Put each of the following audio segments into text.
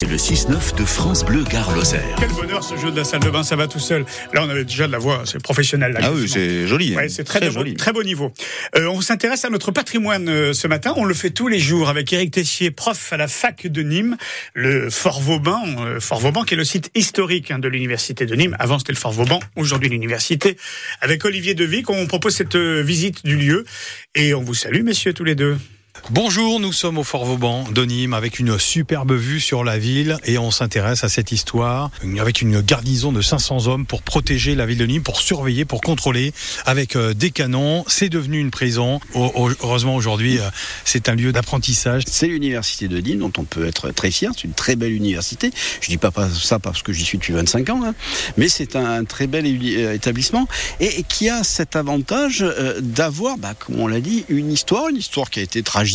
C'est le 6-9 de France Bleu Gare Lozère. Quel bonheur ce jeu de la salle de bain, ça va tout seul. Là, on avait déjà de la voix, c'est professionnel. Là, Ah oui, c'est joli. hein. Ouais, c'est très, Très beau- joli. très beau niveau. Euh, on s'intéresse à notre patrimoine euh, ce matin. On le fait tous les jours avec Éric Tessier, prof à la fac de Nîmes, le Fort Vauban, euh, Fort Vauban qui est le site historique hein, de l'université de Nîmes. Avant c'était le Fort Vauban, aujourd'hui l'université. Avec Olivier Devic, on propose cette euh, visite du lieu et on vous salue, messieurs tous les deux. Bonjour, nous sommes au Fort Vauban de Nîmes avec une superbe vue sur la ville et on s'intéresse à cette histoire avec une garnison de 500 hommes pour protéger la ville de Nîmes, pour surveiller, pour contrôler avec euh, des canons. C'est devenu une prison. Heureusement aujourd'hui, euh, c'est un lieu d'apprentissage. C'est l'université de Nîmes dont on peut être très fier. C'est une très belle université. Je dis pas ça parce que j'y suis depuis 25 ans, hein, mais c'est un très bel euh, établissement et, qui a cet avantage d'avoir, bah, comme on l'a dit, une histoire, une histoire qui a été tragique.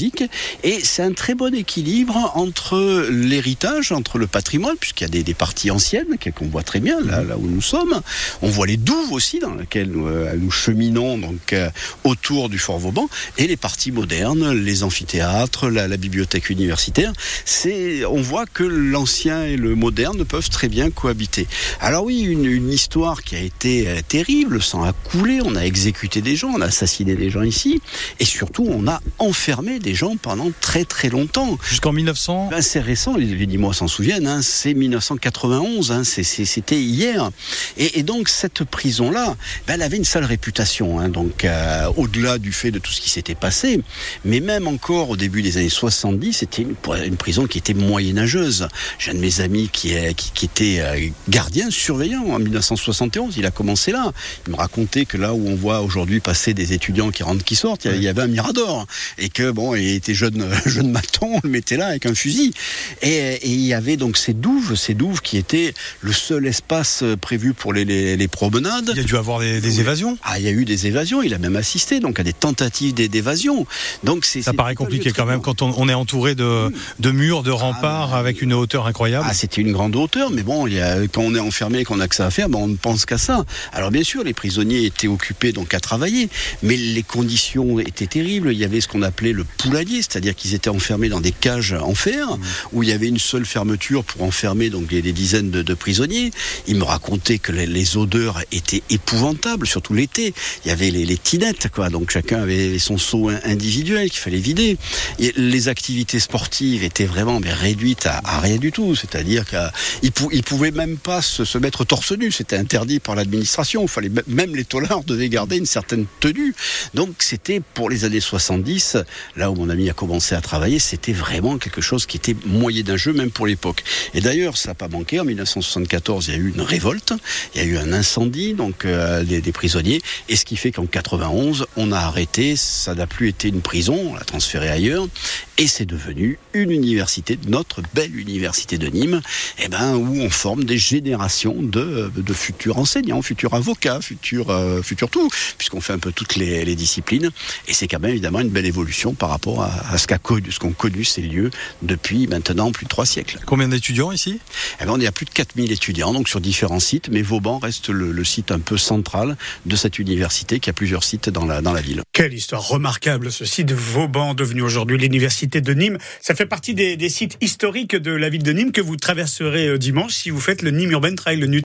Et c'est un très bon équilibre entre l'héritage, entre le patrimoine, puisqu'il y a des, parties anciennes qu'on voit très bien là, où nous sommes. On voit les douves aussi dans lesquelles nous, euh, nous cheminons donc euh, autour du Fort Vauban et les parties modernes, les amphithéâtres, la, bibliothèque universitaire. On voit que l'ancien et le moderne peuvent très bien cohabiter. Alors oui, une, une histoire qui a été euh, terrible, le sang a coulé, on a exécuté des gens, on a assassiné des gens ici, et surtout on a enfermé des gens pendant très très longtemps. Jusqu'en 1900, Ben, c'est récent, les, les s'en souviennent, hein, c'est 1991, hein, c'était hier. Et, et donc cette prison-là, ben, elle avait une sale réputation, hein, donc euh, au-delà du fait de tout ce qui s'était passé, mais même encore au début des années 70, c'était une, une prison qui était moyenâgeuse. J'ai un de mes amis qui, est, qui, qui était euh, gardien, surveillant en 1971, il a commencé là. Il me racontait que là où on voit aujourd'hui passer des étudiants qui rentrent, qui sortent, il y avait un mirador. Et que bon, il était jeune, jeune maton, on le mettait là avec un fusil. Et, et il y avait donc ces douves, ces douves qui étaient le seul espace euh, prévu pour les, les, les promenades. il y a dû avoir des, des évasions. Ah, il y a eu des évasions, il a même assisté donc à des tentatives d'é- d'évasion. Donc c'est Ça paraît compliqué quand même quand on, on est entouré de, de murs, de remparts mais- avec une hauteur incroyable. Ah, c'était une grande hauteur, mais bon, il y a, quand on est enfermé et qu'on a que ça à faire, ben, on ne pense qu'à ça. Alors bien sûr, les prisonniers étaient occupés donc à travailler, mais les conditions étaient terribles. Il y avait ce qu'on appelait le poulailler, c'est-à-dire qu'ils étaient enfermés dans des cages en fer, où il y avait une seule fermeture pour enfermer donc des, des dizaines de, de prisonniers. Il me racontait que les, les odeurs étaient épouvantables, surtout l'été. Il y avait les, les tinettes, quoi. Donc chacun avait son seau in- individuel qu'il fallait vider. Et les activités sportives étaient vraiment mais, réduites à, à rien du tout. C'est-à-dire qu'ils pou ils pouvaient même pas se, se mettre torse nu. C'était interdit par l'administration. Il fallait même les tolards devaient garder une certaine tenue. Donc c'était pour les années 70, là mon ami a commencé à travailler, c'était vraiment quelque chose qui était moyen d'un jeu, même pour l'époque. Et d'ailleurs, ça n'a pas manqué. En 1974, il y a eu une révolte, il y a eu un incendie, donc euh, des, prisonniers. Et ce qui fait qu'en 91, on a arrêté. Ça n'a plus été une prison, on l'a transféré ailleurs, et c'est devenu une université, notre belle université de Nîmes, eh ben où on forme des générations de, de futurs enseignants, futurs avocats, futurs, euh, futurs tout, puisqu'on fait un peu toutes les, les disciplines. Et c'est quand même évidemment une belle évolution par rapport à, à ce qu'a connu, ce qu'ont connu ces lieux depuis maintenant plus de trois siècles. Combien d'étudiants ici? Eh ben, on est à plus de 4000 étudiants, donc sur différents sites, mais Vauban reste le, le site un peu central de cette université qui a plusieurs sites dans la, dans la ville. Quelle histoire remarquable, ce site Vauban, devenu aujourd'hui l'université de Nîmes. Ça fait partie des, des sites historiques de la ville de Nîmes que vous traverserez euh, dimanche si vous faites le Nîmes Urban Trail, le